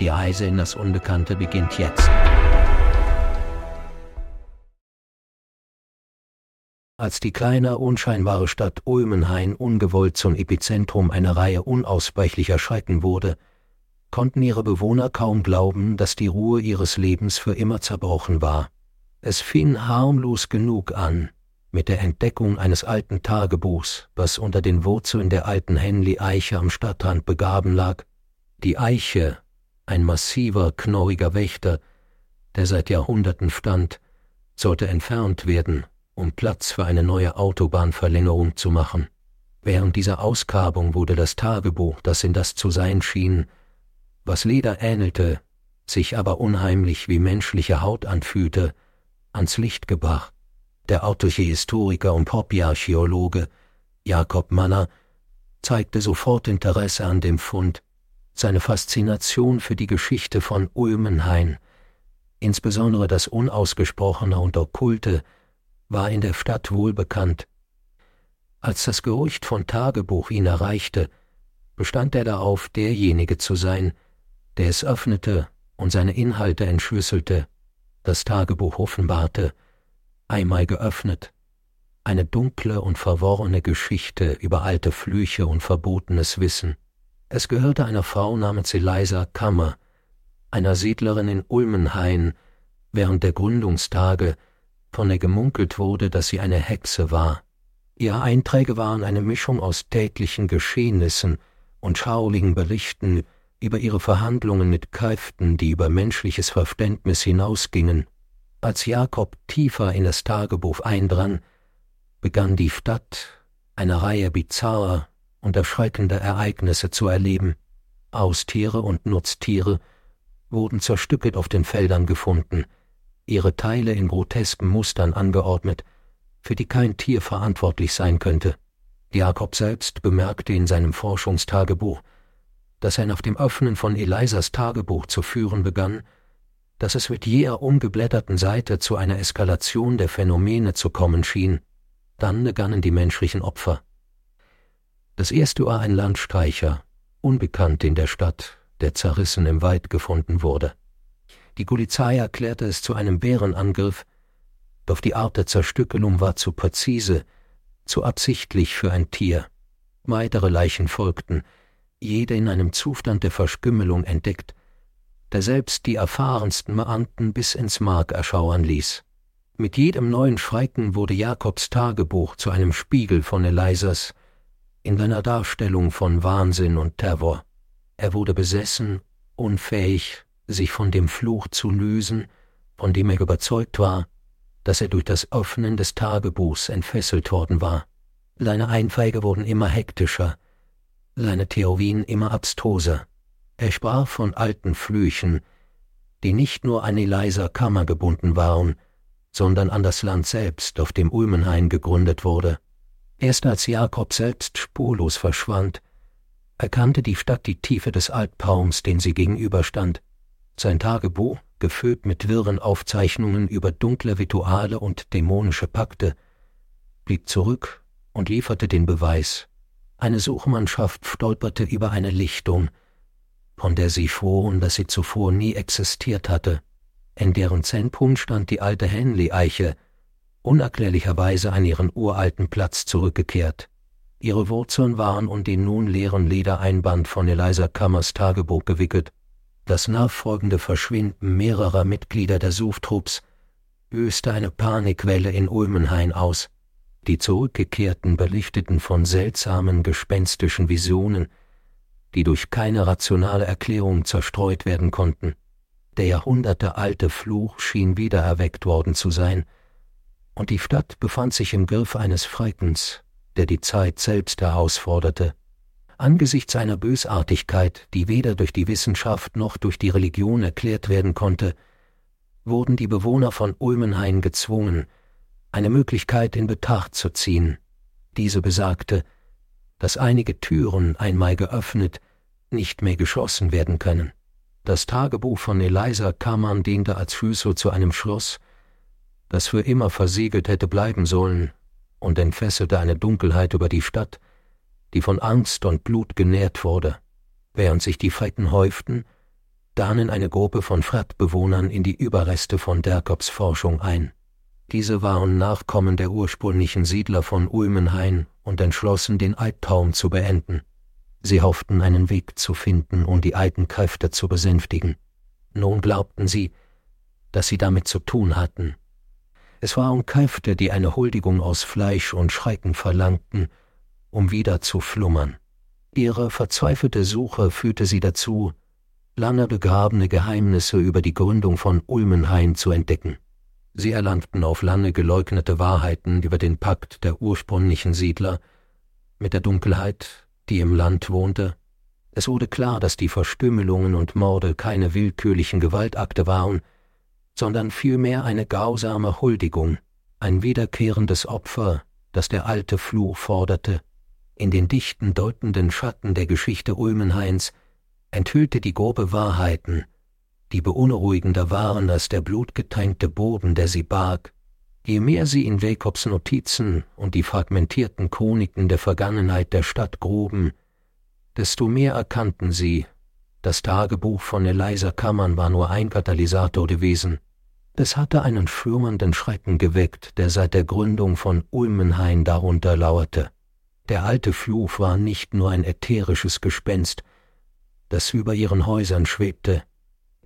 Die Reise in das Unbekannte beginnt jetzt. Als die kleine, unscheinbare Stadt Ulmenhain ungewollt zum Epizentrum einer Reihe unausweichlicher Schrecken wurde, konnten ihre Bewohner kaum glauben, dass die Ruhe ihres Lebens für immer zerbrochen war. Es fing harmlos genug an, mit der Entdeckung eines alten Tagebuchs, was unter den Wurzeln der alten Henley-Eiche am Stadtrand begraben lag. Die Eiche, ein massiver, knorriger Wächter, der seit Jahrhunderten stand, sollte entfernt werden, um Platz für eine neue Autobahnverlängerung zu machen. Während dieser Ausgrabung wurde das Tagebuch, das in das zu sein schien, was Leder ähnelte, sich aber unheimlich wie menschliche Haut anfühlte, ans Licht gebracht. Der örtliche Historiker und Hobbyarchäologe Jakob Manner zeigte sofort Interesse an dem Fund, seine Faszination für die Geschichte von Ulmenhain, insbesondere das Unausgesprochene und Okkulte, war in der Stadt wohlbekannt. Als das Gerücht von Tagebuch ihn erreichte, bestand er darauf, derjenige zu sein, der es öffnete und seine Inhalte entschlüsselte, das Tagebuch offenbarte, einmal geöffnet, eine dunkle und verworrene Geschichte über alte Flüche und verbotenes Wissen. Es gehörte einer Frau namens Eliza Kammer, einer Siedlerin in Ulmenhain, während der Gründungstage, von der gemunkelt wurde, dass sie eine Hexe war. Ihre Einträge waren eine Mischung aus täglichen Geschehnissen und schauligen Berichten über ihre Verhandlungen mit Kräften, die über menschliches Verständnis hinausgingen. Als Jakob tiefer in das Tagebuch eindrang, begann die Stadt eine Reihe bizarrer und erschreckender Ereignisse zu erleben. Austiere und Nutztiere wurden zerstückelt auf den Feldern gefunden, ihre Teile in grotesken Mustern angeordnet, für die kein Tier verantwortlich sein könnte. Jakob selbst bemerkte in seinem Forschungstagebuch, das er nach dem Öffnen von Elisas Tagebuch zu führen begann, dass es mit jeder umgeblätterten Seite zu einer Eskalation der Phänomene zu kommen schien. Dann begannen die menschlichen Opfer. Das erste war ein Landstreicher, unbekannt in der Stadt, der zerrissen im Wald gefunden wurde. Die Polizei erklärte es zu einem Bärenangriff, doch die Art der Zerstückelung war zu präzise, zu absichtlich für ein Tier. Weitere Leichen folgten, jede in einem Zustand der Verstümmelung entdeckt, der selbst die erfahrensten Beamten bis ins Mark erschauern ließ. Mit jedem neuen Schrecken wurde Jakobs Tagebuch zu einem Spiegel von Elisas in seiner Darstellung von Wahnsinn und Terror. Er wurde besessen, unfähig, sich von dem Fluch zu lösen, von dem er überzeugt war, dass er durch das Öffnen des Tagebuchs entfesselt worden war. Seine Einfäige wurden immer hektischer, seine Theorien immer abstruser. Er sprach von alten Flüchen, die nicht nur an Eliza Kammer gebunden waren, sondern an das Land selbst, auf dem Ulmenhain gegründet wurde. Erst als Jakob selbst spurlos verschwand, erkannte die Stadt die Tiefe des Albtraums, den sie gegenüberstand. Sein Tagebuch, gefüllt mit wirren Aufzeichnungen über dunkle Rituale und dämonische Pakte, blieb zurück und lieferte den Beweis. Eine Suchmannschaft stolperte über eine Lichtung, von der sie schworen, dass sie zuvor nie existiert hatte. In deren Zentrum stand die alte Henley-Eiche, unerklärlicherweise an ihren uralten Platz zurückgekehrt. Ihre Wurzeln waren um den nun leeren Ledereinband von Eliza Kammers Tagebuch gewickelt. Das nachfolgende Verschwinden mehrerer Mitglieder der Suchtrupps löste eine Panikwelle in Ulmenhain aus. Die Zurückgekehrten berichteten von seltsamen, gespenstischen Visionen, die durch keine rationale Erklärung zerstreut werden konnten. Der jahrhundertealte Fluch schien wiedererweckt worden zu sein, und die Stadt befand sich im Griff eines Schreckens, der die Zeit selbst herausforderte. Angesichts einer Bösartigkeit, die weder durch die Wissenschaft noch durch die Religion erklärt werden konnte, wurden die Bewohner von Ulmenhain gezwungen, eine Möglichkeit in Betracht zu ziehen. Diese besagte, dass einige Türen einmal geöffnet, nicht mehr geschlossen werden können. Das Tagebuch von Eliza Kammern diente als Schlüssel zu einem Schloss, das für immer versiegelt hätte bleiben sollen, und entfesselte eine Dunkelheit über die Stadt, die von Angst und Blut genährt wurde. Während sich die Fetten häuften, dahnen eine Gruppe von Frattbewohnern in die Überreste von Derkops Forschung ein. Diese waren Nachkommen der ursprünglichen Siedler von Ulmenhain und entschlossen, den Albtraum zu beenden. Sie hofften, einen Weg zu finden, um die alten Kräfte zu besänftigen. Nun glaubten sie, dass sie damit zu tun hatten. Es waren Kräfte, die eine Huldigung aus Fleisch und Schrecken verlangten, um wieder zu flummern. Ihre verzweifelte Suche führte sie dazu, lange begrabene Geheimnisse über die Gründung von Ulmenhain zu entdecken. Sie erlangten auf lange geleugnete Wahrheiten über den Pakt der ursprünglichen Siedler mit der Dunkelheit, die im Land wohnte. Es wurde klar, dass die Verstümmelungen und Morde keine willkürlichen Gewaltakte waren, sondern vielmehr eine grausame Huldigung, ein wiederkehrendes Opfer, das der alte Fluch forderte, in den dichten deutenden Schatten der Geschichte Ulmenhains enthüllte die grobe Wahrheiten, die beunruhigender waren als der blutgetränkte Boden, der sie barg. Je mehr sie in Jacobs Notizen und die fragmentierten Chroniken der Vergangenheit der Stadt gruben, desto mehr erkannten sie, das Tagebuch von Eliza Kammern war nur ein Katalysator gewesen. Es hatte einen schürmenden Schrecken geweckt, der seit der Gründung von Ulmenhain darunter lauerte. Der alte Fluch war nicht nur ein ätherisches Gespenst, das über ihren Häusern schwebte,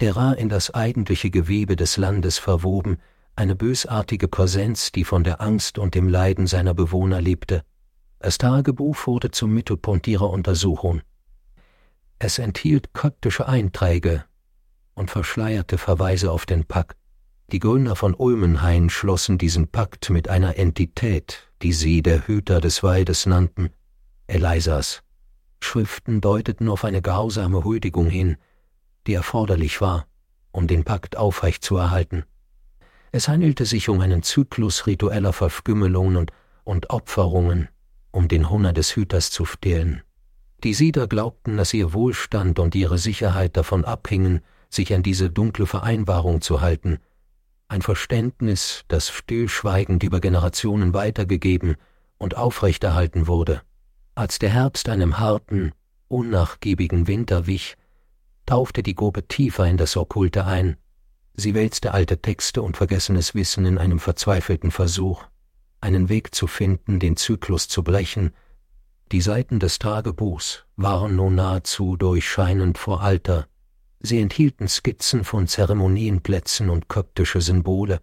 er war in das eigentliche Gewebe des Landes verwoben, eine bösartige Präsenz, die von der Angst und dem Leiden seiner Bewohner lebte. Das Tagebuch wurde zum Mittelpunkt ihrer Untersuchung. Es enthielt kryptische Einträge und verschleierte Verweise auf den Pakt. Die Gründer von Ulmenhain schlossen diesen Pakt mit einer Entität, die sie der Hüter des Waldes nannten, Elisas. Schriften deuteten auf eine grausame Huldigung hin, die erforderlich war, um den Pakt aufrechtzuerhalten. Es handelte sich um einen Zyklus ritueller Verstümmelungen und, und Opferungen, um den Hunger des Hüters zu stillen. Die Sieder glaubten, dass ihr Wohlstand und ihre Sicherheit davon abhingen, sich an diese dunkle Vereinbarung zu halten, ein Verständnis, das stillschweigend über Generationen weitergegeben und aufrechterhalten wurde. Als der Herbst einem harten, unnachgiebigen Winter wich, tauchte die Gruppe tiefer in das Okkulte ein. Sie wälzte alte Texte und vergessenes Wissen in einem verzweifelten Versuch, einen Weg zu finden, den Zyklus zu brechen. Die Seiten des Tagebuchs waren nun nahezu durchscheinend vor Alter, Sie enthielten Skizzen von Zeremonienplätzen und koptische Symbole.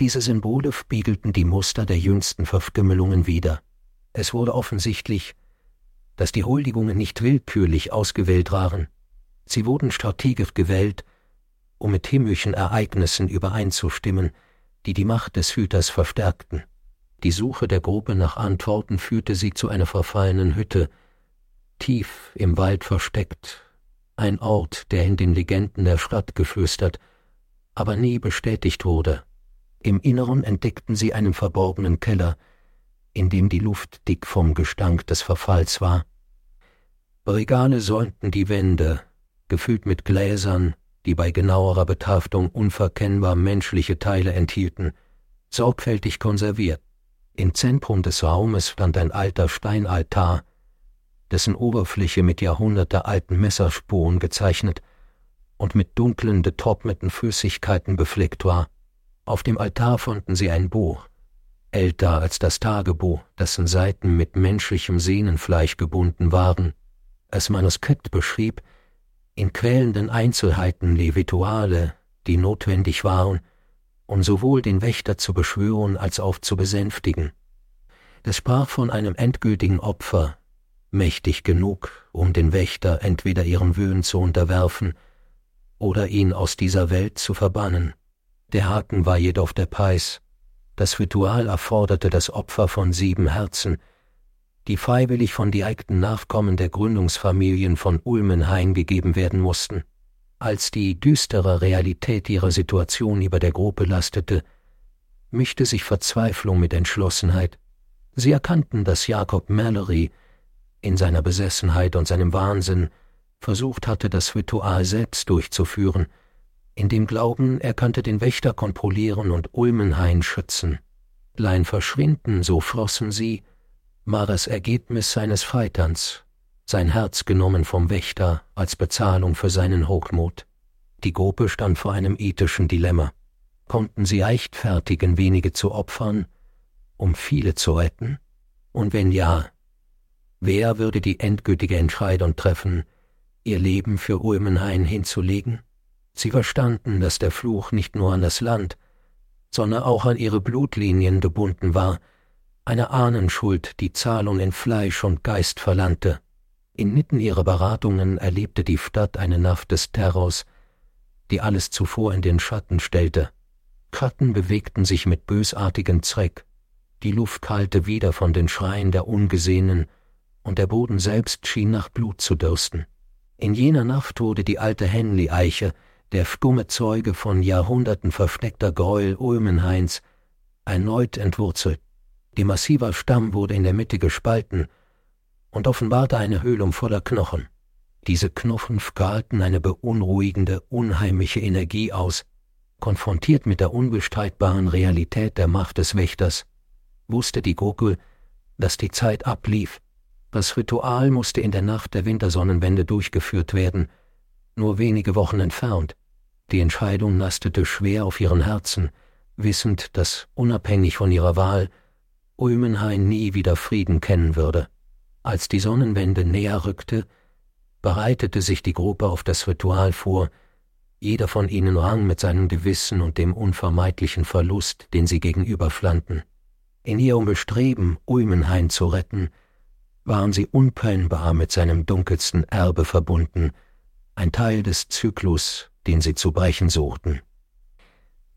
Diese Symbole spiegelten die Muster der jüngsten Verstümmelungen wider. Es wurde offensichtlich, dass die Huldigungen nicht willkürlich ausgewählt waren. Sie wurden strategisch gewählt, um mit himmlischen Ereignissen übereinzustimmen, die die Macht des Hüters verstärkten. Die Suche der Gruppe nach Antworten führte sie zu einer verfallenen Hütte, tief im Wald versteckt ein Ort, der in den Legenden der Stadt geflüstert, aber nie bestätigt wurde. Im Inneren entdeckten sie einen verborgenen Keller, in dem die Luft dick vom Gestank des Verfalls war. Regale säumten die Wände, gefüllt mit Gläsern, die bei genauerer Betrachtung unverkennbar menschliche Teile enthielten, sorgfältig konserviert. Im Zentrum des Raumes stand ein alter Steinaltar, dessen Oberfläche mit jahrhundertealten Messerspuren gezeichnet und mit dunklen, getrockneten Flüssigkeiten befleckt war. Auf dem Altar fanden sie ein Buch, älter als das Tagebuch, dessen Seiten mit menschlichem Sehnenfleisch gebunden waren. Das Manuskript beschrieb in quälenden Einzelheiten die Rituale, die notwendig waren, um sowohl den Wächter zu beschwören als auch zu besänftigen. Es sprach von einem endgültigen Opfer, mächtig genug, um den Wächter entweder ihren Wöhn zu unterwerfen oder ihn aus dieser Welt zu verbannen. Der Haken war jedoch der Preis. Das Ritual erforderte das Opfer von sieben Herzen, die freiwillig von direkten Nachkommen der Gründungsfamilien von Ulmenhain gegeben werden mussten. Als die düstere Realität ihrer Situation über der Gruppe lastete, mischte sich Verzweiflung mit Entschlossenheit. Sie erkannten, dass Jakob Mallory in seiner Besessenheit und seinem Wahnsinn versucht hatte, das Ritual selbst durchzuführen, in dem Glauben, er könnte den Wächter kontrollieren und Ulmenhain schützen. Lein verschwinden, so flossen sie, war das Ergebnis seines Freiterns, sein Herz genommen vom Wächter als Bezahlung für seinen Hochmut. Die Gruppe stand vor einem ethischen Dilemma. Konnten sie leichtfertigen, wenige zu opfern, um viele zu retten? Und wenn ja, wer würde die endgültige Entscheidung treffen, ihr Leben für Ulmenhain hinzulegen? Sie verstanden, dass der Fluch nicht nur an das Land, sondern auch an ihre Blutlinien gebunden war, eine Ahnenschuld, die Zahlung in Fleisch und Geist verlangte. Inmitten ihrer Beratungen erlebte die Stadt eine Nacht des Terrors, die alles zuvor in den Schatten stellte. Schatten bewegten sich mit bösartigem Zweck, die Luft kalte wieder von den Schreien der Ungesehenen, und der Boden selbst schien nach Blut zu dürsten. In jener Nacht wurde die alte Henley-Eiche, der stumme Zeuge von Jahrhunderten versteckter Gräuel Ulmenhains, erneut entwurzelt. Die massiver Stamm wurde in der Mitte gespalten und offenbarte eine Höhlung voller Knochen. Diese Knochen strahlten eine beunruhigende, unheimliche Energie aus. Konfrontiert mit der unbestreitbaren Realität der Macht des Wächters, wusste die Gurgel, dass die Zeit ablief. Das Ritual musste in der Nacht der Wintersonnenwende durchgeführt werden, nur wenige Wochen entfernt. Die Entscheidung lastete schwer auf ihren Herzen, wissend, dass unabhängig von ihrer Wahl Ulmenhain nie wieder Frieden kennen würde. Als die Sonnenwende näher rückte, bereitete sich die Gruppe auf das Ritual vor, jeder von ihnen rang mit seinem Gewissen und dem unvermeidlichen Verlust, den sie gegenüberflannten. In ihrem Bestreben, Ulmenhain zu retten, waren sie unpennbar mit seinem dunkelsten Erbe verbunden, ein Teil des Zyklus, den sie zu brechen suchten.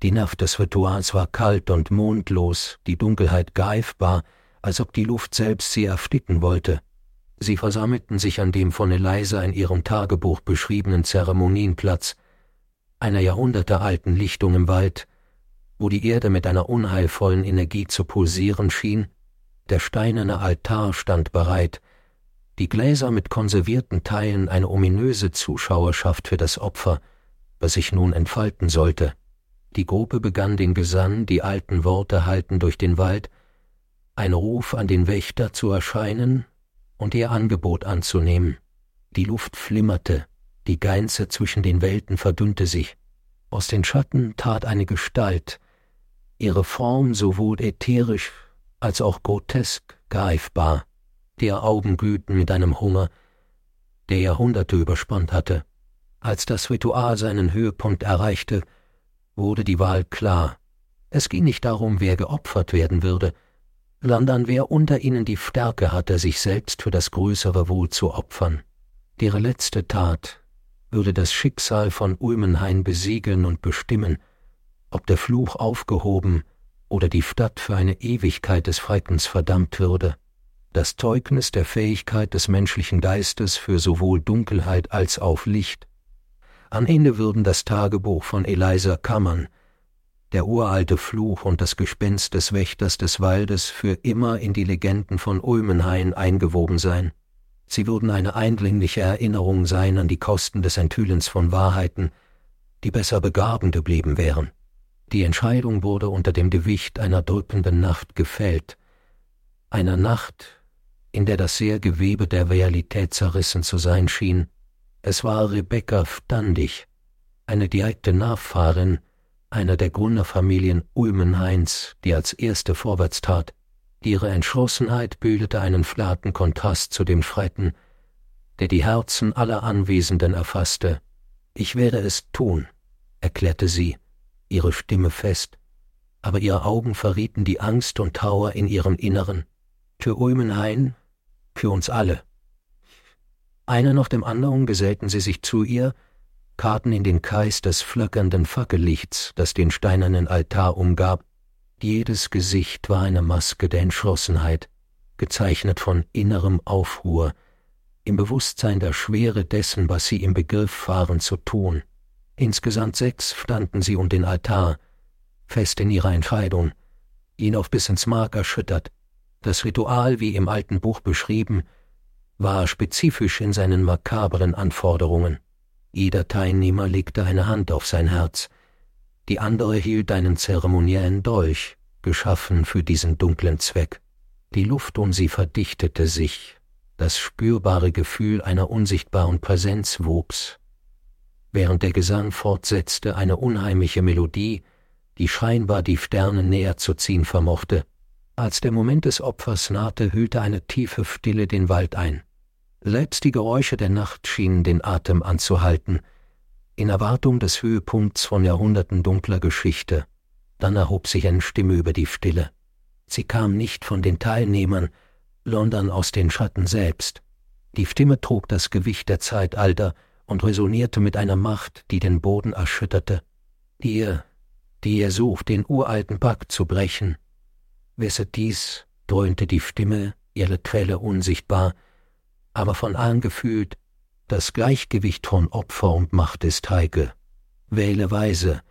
Die Nacht des Rituals war kalt und mondlos, die Dunkelheit greifbar, als ob die Luft selbst sie ersticken wollte. Sie versammelten sich an dem von Eliza in ihrem Tagebuch beschriebenen Zeremonienplatz, einer jahrhundertealten Lichtung im Wald, wo die Erde mit einer unheilvollen Energie zu pulsieren schien, der steinerne Altar stand bereit, die Gläser mit konservierten Teilen eine ominöse Zuschauerschaft für das Opfer, was sich nun entfalten sollte. Die Gruppe begann den Gesang, die alten Worte halten durch den Wald, ein Ruf an den Wächter zu erscheinen und ihr Angebot anzunehmen. Die Luft flimmerte, die Geinze zwischen den Welten verdünnte sich. Aus den Schatten tat eine Gestalt, ihre Form sowohl ätherisch als auch grotesk greifbar, der Augen glühten mit einem Hunger, der Jahrhunderte überspannt hatte. Als das Ritual seinen Höhepunkt erreichte, wurde die Wahl klar. Es ging nicht darum, wer geopfert werden würde, sondern wer unter ihnen die Stärke hatte, sich selbst für das größere Wohl zu opfern. Ihre letzte Tat würde das Schicksal von Ulmenhain besiegeln und bestimmen, ob der Fluch aufgehoben oder die Stadt für eine Ewigkeit des Schreckens verdammt würde. Das Zeugnis der Fähigkeit des menschlichen Geistes für sowohl Dunkelheit als auch Licht am Ende würden das Tagebuch von Eliza Kammern, der uralte Fluch und das Gespenst des Wächters des Waldes für immer in die Legenden von Ulmenhain eingewoben sein. Sie würden eine eindringliche Erinnerung sein an die Kosten des Enthüllens von Wahrheiten, die besser begraben geblieben wären. Die Entscheidung wurde unter dem Gewicht einer drückenden Nacht gefällt, einer Nacht, in der das sehr Gewebe der Realität zerrissen zu sein schien es war Rebecca Standig, eine direkte Nachfahrin einer der Gründerfamilien Ulmenhains, die als erste vorwärts tat. Ihre Entschlossenheit bildete einen flachen Kontrast zu dem Schrecken, der die Herzen aller Anwesenden erfasste. Ich werde es tun, erklärte sie, ihre Stimme fest, aber ihre Augen verrieten die Angst und Trauer in ihrem Inneren. Für Ulmenhain, für uns alle. Einer nach dem anderen gesellten sie sich zu ihr, karten in den Kreis des flackernden Fackellichts, das den steinernen Altar umgab. Jedes Gesicht war eine Maske der Entschlossenheit. gezeichnet von innerem Aufruhr, im Bewusstsein der Schwere dessen, was sie im Begriff waren zu tun. Insgesamt sechs standen sie um den Altar, fest in ihrer Entscheidung, ihn auf bis ins Mark erschüttert. Das Ritual, wie im alten Buch beschrieben, war spezifisch in seinen makabren Anforderungen. Jeder Teilnehmer legte eine Hand auf sein Herz, die andere hielt einen zeremoniellen Dolch, geschaffen für diesen dunklen Zweck. Die Luft um sie verdichtete sich, das spürbare Gefühl einer unsichtbaren Präsenz wuchs. Während der Gesang fortsetzte eine unheimliche Melodie, die scheinbar die Sterne näher zu ziehen vermochte. Als der Moment des Opfers nahte, hüllte eine tiefe Stille den Wald ein. Selbst die Geräusche der Nacht schienen den Atem anzuhalten, in Erwartung des Höhepunkts von Jahrhunderten dunkler Geschichte. Dann erhob sich eine Stimme über die Stille. Sie kam nicht von den Teilnehmern, sondern aus den Schatten selbst. Die Stimme trug das Gewicht der Zeitalter und resonierte mit einer Macht, die den Boden erschütterte. Ihr, die ihr sucht, den uralten Pakt zu brechen. Wisset dies, dröhnte die Stimme, ihre Quelle unsichtbar, aber von allen gefühlt, das Gleichgewicht von Opfer und Macht ist heikel. Wähle weise,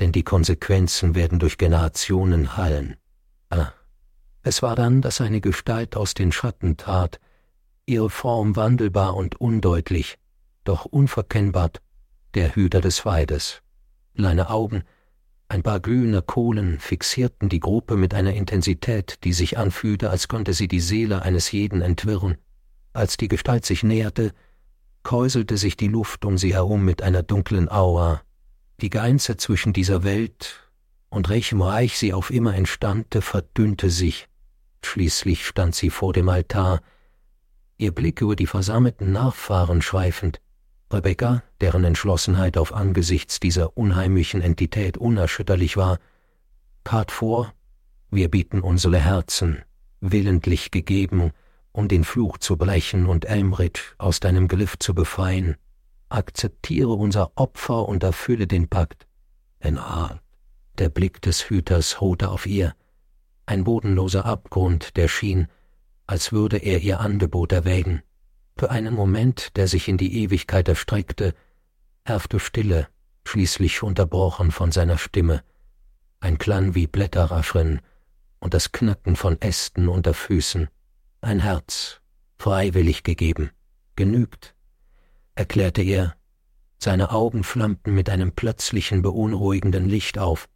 denn die Konsequenzen werden durch Generationen hallen. Ah. Es war dann, dass eine Gestalt aus den Schatten trat, ihre Form wandelbar und undeutlich, doch unverkennbar, der Hüter des Weides. Seine Augen, ein paar glühende Kohlen, fixierten die Gruppe mit einer Intensität, die sich anfühlte, als konnte sie die Seele eines jeden entwirren. Als die Gestalt sich näherte, kräuselte sich die Luft um sie herum mit einer dunklen Aura. Die Grenze zwischen dieser Welt und welchem Reich sie auf immer entstammte, verdünnte sich. Schließlich stand sie vor dem Altar, ihr Blick über die versammelten Nachfahren schweifend. Rebecca, deren Entschlossenheit auf angesichts dieser unheimlichen Entität unerschütterlich war, tat vor, wir bieten unsere Herzen, willentlich gegeben, um den Fluch zu brechen und Elmrit aus deinem Glyph zu befreien. Akzeptiere unser Opfer und erfülle den Pakt. Ein Art. Der Blick des Hüters ruhte auf ihr. Ein bodenloser Abgrund, der schien, als würde er ihr Angebot erwägen. Für einen Moment, der sich in die Ewigkeit erstreckte, herrschte Stille, schließlich unterbrochen von seiner Stimme. Ein Klang wie Blätterrascheln und das Knacken von Ästen unter Füßen ein Herz, freiwillig gegeben, genügt, erklärte er. Seine Augen flammten mit einem plötzlichen beunruhigenden Licht auf.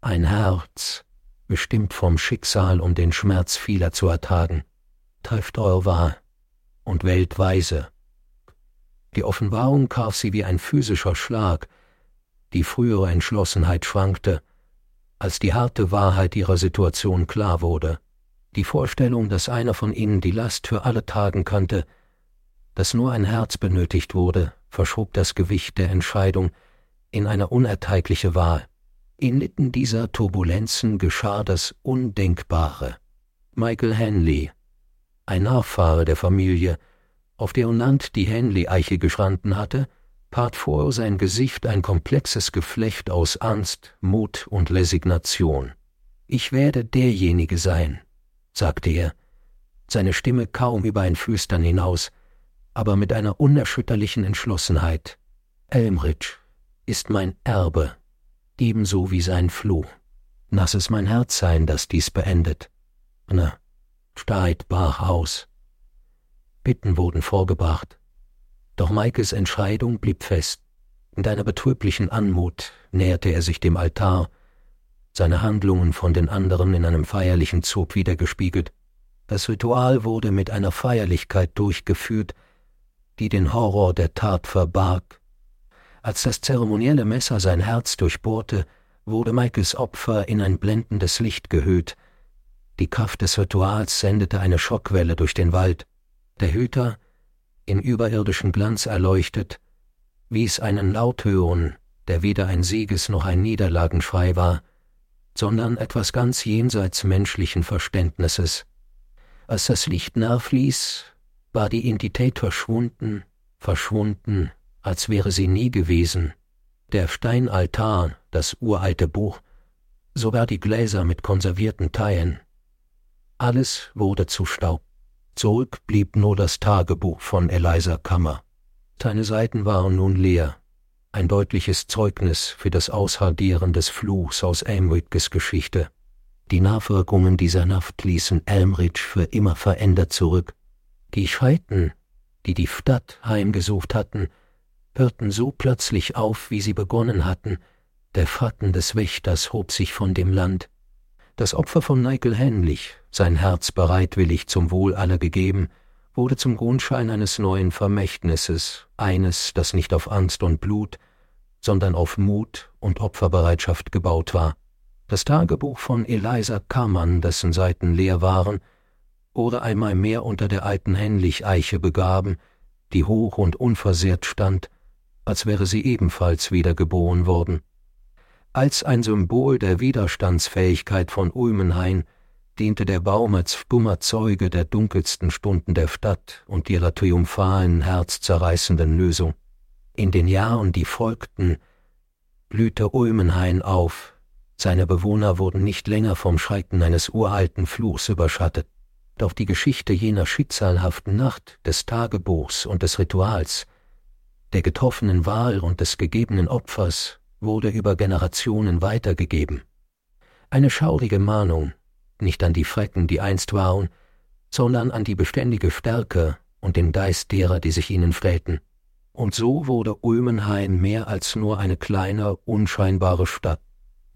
Ein Herz, bestimmt vom Schicksal, um den Schmerz vieler zu ertragen. Trefft euer wahr und weltweise. Die Offenbarung traf sie wie ein physischer Schlag, die frühere Entschlossenheit schwankte, als die harte Wahrheit ihrer Situation klar wurde. Die Vorstellung, dass einer von ihnen die Last für alle tragen könnte, dass nur ein Herz benötigt wurde, verschob das Gewicht der Entscheidung in eine unerträgliche Wahl. Inmitten dieser Turbulenzen geschah das Undenkbare. Michael Henley, ein Nachfahre der Familie, auf deren Land die Henley-Eiche gestanden hatte, part vor sein Gesicht ein komplexes Geflecht aus Angst, Mut und Resignation. Ich werde derjenige sein, sagte er, seine Stimme kaum über ein Flüstern hinaus, aber mit einer unerschütterlichen Entschlossenheit. Elmridge ist mein Erbe, ebenso wie sein Fluch. Lass es mein Herz sein, das dies beendet. Na, steigt brach aus. Bitten wurden vorgebracht. Doch Maikes Entscheidung blieb fest. In einer betrüblichen Anmut näherte er sich dem Altar seine Handlungen von den anderen in einem feierlichen Zug wiedergespiegelt. Das Ritual wurde mit einer Feierlichkeit durchgeführt, die den Horror der Tat verbarg. Als das zeremonielle Messer sein Herz durchbohrte, wurde Michaels Opfer in ein blendendes Licht gehüllt. Die Kraft des Rituals sendete eine Schockwelle durch den Wald. Der Hüter, in überirdischem Glanz erleuchtet, wies einen Laut hören, der weder ein Sieges noch ein Niederlagenschrei war, sondern etwas ganz jenseits menschlichen Verständnisses. Als das Licht nachfließ, war die Entität verschwunden, verschwunden, als wäre sie nie gewesen. Der Steinaltar, das uralte Buch, sogar die Gläser mit konservierten Teilen. Alles wurde zu Staub. Zurück blieb nur das Tagebuch von Eliza Kammer. Seine Seiten waren nun leer, ein deutliches Zeugnis für das Aushardieren des Fluchs aus Elmridges Geschichte. Die Nachwirkungen dieser Nacht ließen Elmridge für immer verändert zurück. Die Scheiten, die die Stadt heimgesucht hatten, hörten so plötzlich auf, wie sie begonnen hatten. Der Fatten des Wächters hob sich von dem Land. Das Opfer von Michael Henlich, sein Herz bereitwillig zum Wohl aller gegeben, wurde zum Grundschein eines neuen Vermächtnisses, eines, das nicht auf Angst und Blut, sondern auf Mut und Opferbereitschaft gebaut war. Das Tagebuch von Eliza Kammann, dessen Seiten leer waren, wurde einmal mehr unter der alten Henlich-Eiche begraben, die hoch und unversehrt stand, als wäre sie ebenfalls wiedergeboren worden. Als ein Symbol der Widerstandsfähigkeit von Ulmenhain diente der Baum als stummer Zeuge der dunkelsten Stunden der Stadt und ihrer triumphalen, herzzerreißenden Lösung. In den Jahren, die folgten, blühte Ulmenhain auf, seine Bewohner wurden nicht länger vom Schrecken eines uralten Fluchs überschattet. Doch die Geschichte jener schicksalhaften Nacht, des Tagebuchs und des Rituals, der getroffenen Wahl und des gegebenen Opfers wurde über Generationen weitergegeben. Eine schaurige Mahnung, nicht an die Frecken, die einst waren, sondern an die beständige Stärke und den Geist derer, die sich ihnen stellten. Und so wurde Ulmenhain mehr als nur eine kleine, unscheinbare Stadt.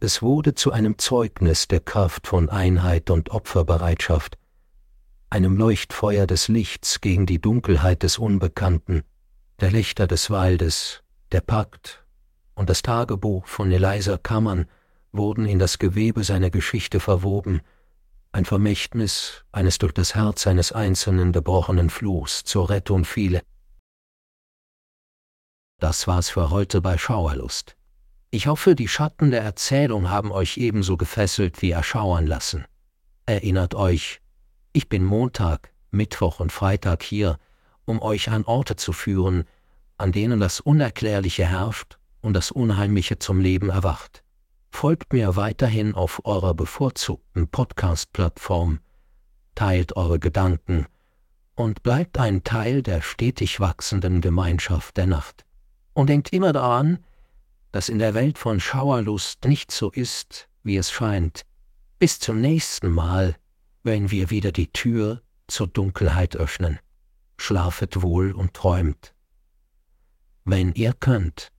Es wurde zu einem Zeugnis der Kraft von Einheit und Opferbereitschaft, einem Leuchtfeuer des Lichts gegen die Dunkelheit des Unbekannten, der Lichter des Waldes, der Pakt und das Tagebuch von Eliza Kammern wurden in das Gewebe seiner Geschichte verwoben, ein Vermächtnis eines durch das Herz eines einzelnen gebrochenen Fluchs zur Rettung viele. Das war's für heute bei Schauerlust. Ich hoffe, die Schatten der Erzählung haben euch ebenso gefesselt wie erschauern lassen. Erinnert euch, ich bin Montag, Mittwoch und Freitag hier, um euch an Orte zu führen, an denen das Unerklärliche herrscht und das Unheimliche zum Leben erwacht. Folgt mir weiterhin auf eurer bevorzugten Podcast-Plattform, teilt eure Gedanken und bleibt ein Teil der stetig wachsenden Gemeinschaft der Nacht. Und denkt immer daran, dass in der Welt von Schauerlust nicht so ist, wie es scheint. Bis zum nächsten Mal wenn wir wieder die Tür zur Dunkelheit öffnen. Schlafet wohl und träumt. Wenn ihr könnt,